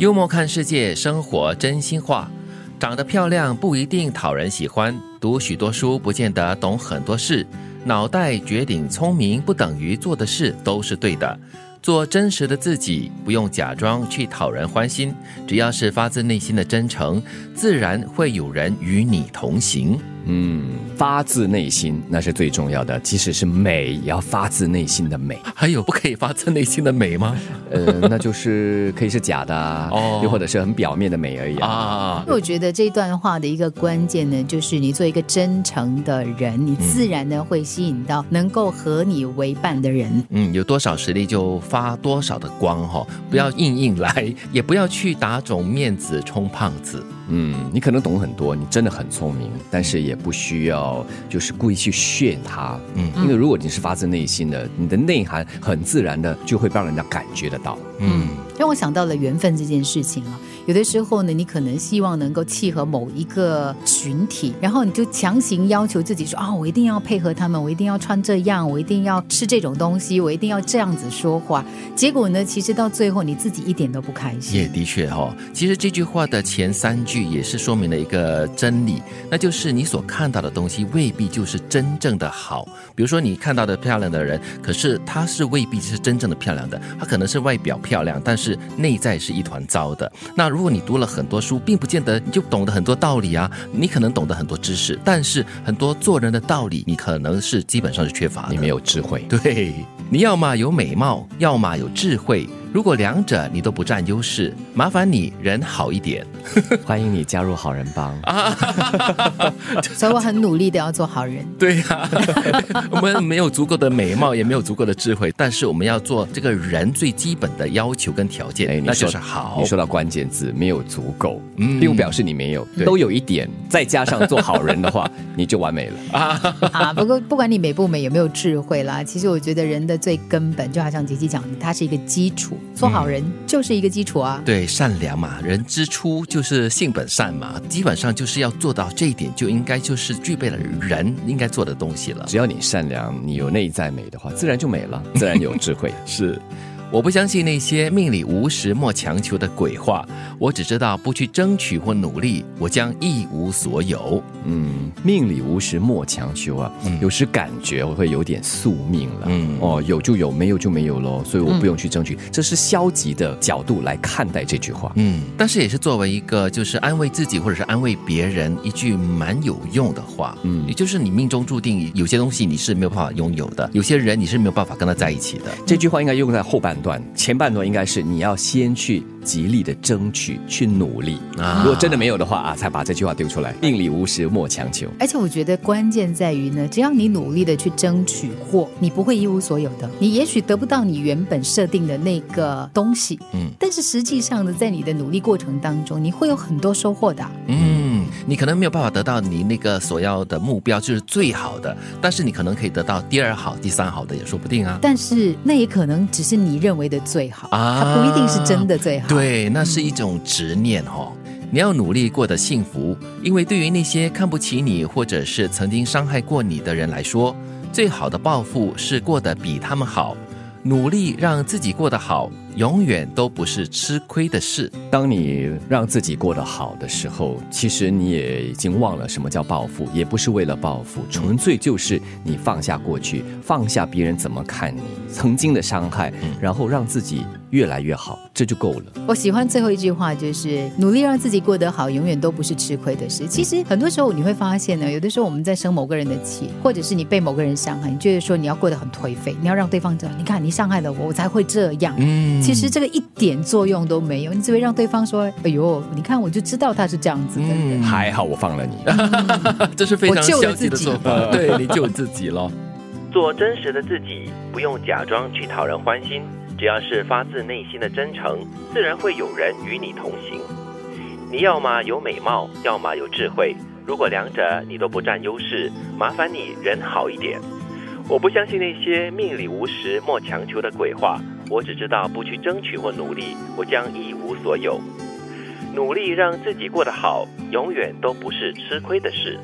幽默看世界，生活真心话。长得漂亮不一定讨人喜欢，读许多书不见得懂很多事。脑袋绝顶聪明不等于做的事都是对的。做真实的自己，不用假装去讨人欢心，只要是发自内心的真诚，自然会有人与你同行。嗯，发自内心那是最重要的，即使是美，也要发自内心的美。还有不可以发自内心的美吗？呃，那就是可以是假的，哦，又或者是很表面的美而已啊。我觉得这段话的一个关键呢，就是你做一个真诚的人，你自然呢会吸引到能够和你为伴的人。嗯，有多少实力就发多少的光哈，不要硬硬来，也不要去打肿面子充胖子。嗯，你可能懂很多，你真的很聪明，但是也不需要就是故意去炫他。嗯，因为如果你是发自内心的，你的内涵很自然的就会让人家感觉得到。嗯，让我想到了缘分这件事情啊。有的时候呢，你可能希望能够契合某一个群体，然后你就强行要求自己说啊，我一定要配合他们，我一定要穿这样，我一定要吃这种东西，我一定要这样子说话。结果呢，其实到最后你自己一点都不开心。也的确哈，其实这句话的前三句也是说明了一个真理，那就是你所看到的东西未必就是真正的好。比如说你看到的漂亮的人，可是他是未必是真正的漂亮的，他可能是外表漂亮，但是内在是一团糟的。那如果你读了很多书，并不见得你就懂得很多道理啊。你可能懂得很多知识，但是很多做人的道理，你可能是基本上是缺乏的。你没有智慧，对，你要么有美貌，要么有智慧。如果两者你都不占优势，麻烦你人好一点。欢迎你加入好人帮啊！所以我很努力的要做好人。对呀，我们没有足够的美貌，也没有足够的智慧，但是我们要做这个人最基本的要求跟条件，哎那就是好。你说到关键字，没有足够，嗯并不表示你没有，都有一点，再加上做好人的话，你就完美了啊！啊，不过不管你美不美，有没有智慧啦，其实我觉得人的最根本，就好像杰杰讲的，它是一个基础。做好人就是一个基础啊，对，善良嘛，人之初就是性本善嘛，基本上就是要做到这一点，就应该就是具备了人应该做的东西了。只要你善良，你有内在美的话，自然就美了，自然有智慧。是。我不相信那些命里无时莫强求的鬼话，我只知道不去争取或努力，我将一无所有。嗯，命里无时莫强求啊，嗯有时感觉我会有点宿命了。嗯，哦，有就有，没有就没有喽，所以我不用去争取，这是消极的角度来看待这句话。嗯，但是也是作为一个就是安慰自己或者是安慰别人一句蛮有用的话。嗯，也就是你命中注定有些东西你是没有办法拥有的，有些人你是没有办法跟他在一起的。这句话应该用在后半。段前半段应该是你要先去极力的争取，去努力啊！如果真的没有的话啊，才把这句话丢出来。命里无时莫强求。而且我觉得关键在于呢，只要你努力的去争取或你不会一无所有的。你也许得不到你原本设定的那个东西，嗯，但是实际上呢，在你的努力过程当中，你会有很多收获的，嗯。你可能没有办法得到你那个所要的目标，就是最好的，但是你可能可以得到第二好、第三好的也说不定啊。但是那也可能只是你认为的最好啊，它不一定是真的最好。对，那是一种执念哦。你要努力过得幸福，因为对于那些看不起你或者是曾经伤害过你的人来说，最好的报复是过得比他们好。努力让自己过得好。永远都不是吃亏的事。当你让自己过得好的时候，其实你也已经忘了什么叫报复，也不是为了报复，纯粹就是你放下过去，放下别人怎么看你曾经的伤害，然后让自己越来越好，这就够了。我喜欢最后一句话，就是努力让自己过得好，永远都不是吃亏的事。其实很多时候你会发现呢，有的时候我们在生某个人的气，或者是你被某个人伤害，你觉得说你要过得很颓废，你要让对方知道，你看你伤害了我，我才会这样。嗯。其实这个一点作用都没有，你只会让对方说：“哎呦，你看，我就知道他是这样子的。”还好我放了你，这是非常消极的做法。对，你救自己了。做真实的自己，不用假装去讨人欢心，只要是发自内心的真诚，自然会有人与你同行。你要么有美貌，要么有智慧。如果两者你都不占优势，麻烦你人好一点。我不相信那些命里无时莫强求的鬼话。我只知道不去争取或努力，我将一无所有。努力让自己过得好，永远都不是吃亏的事。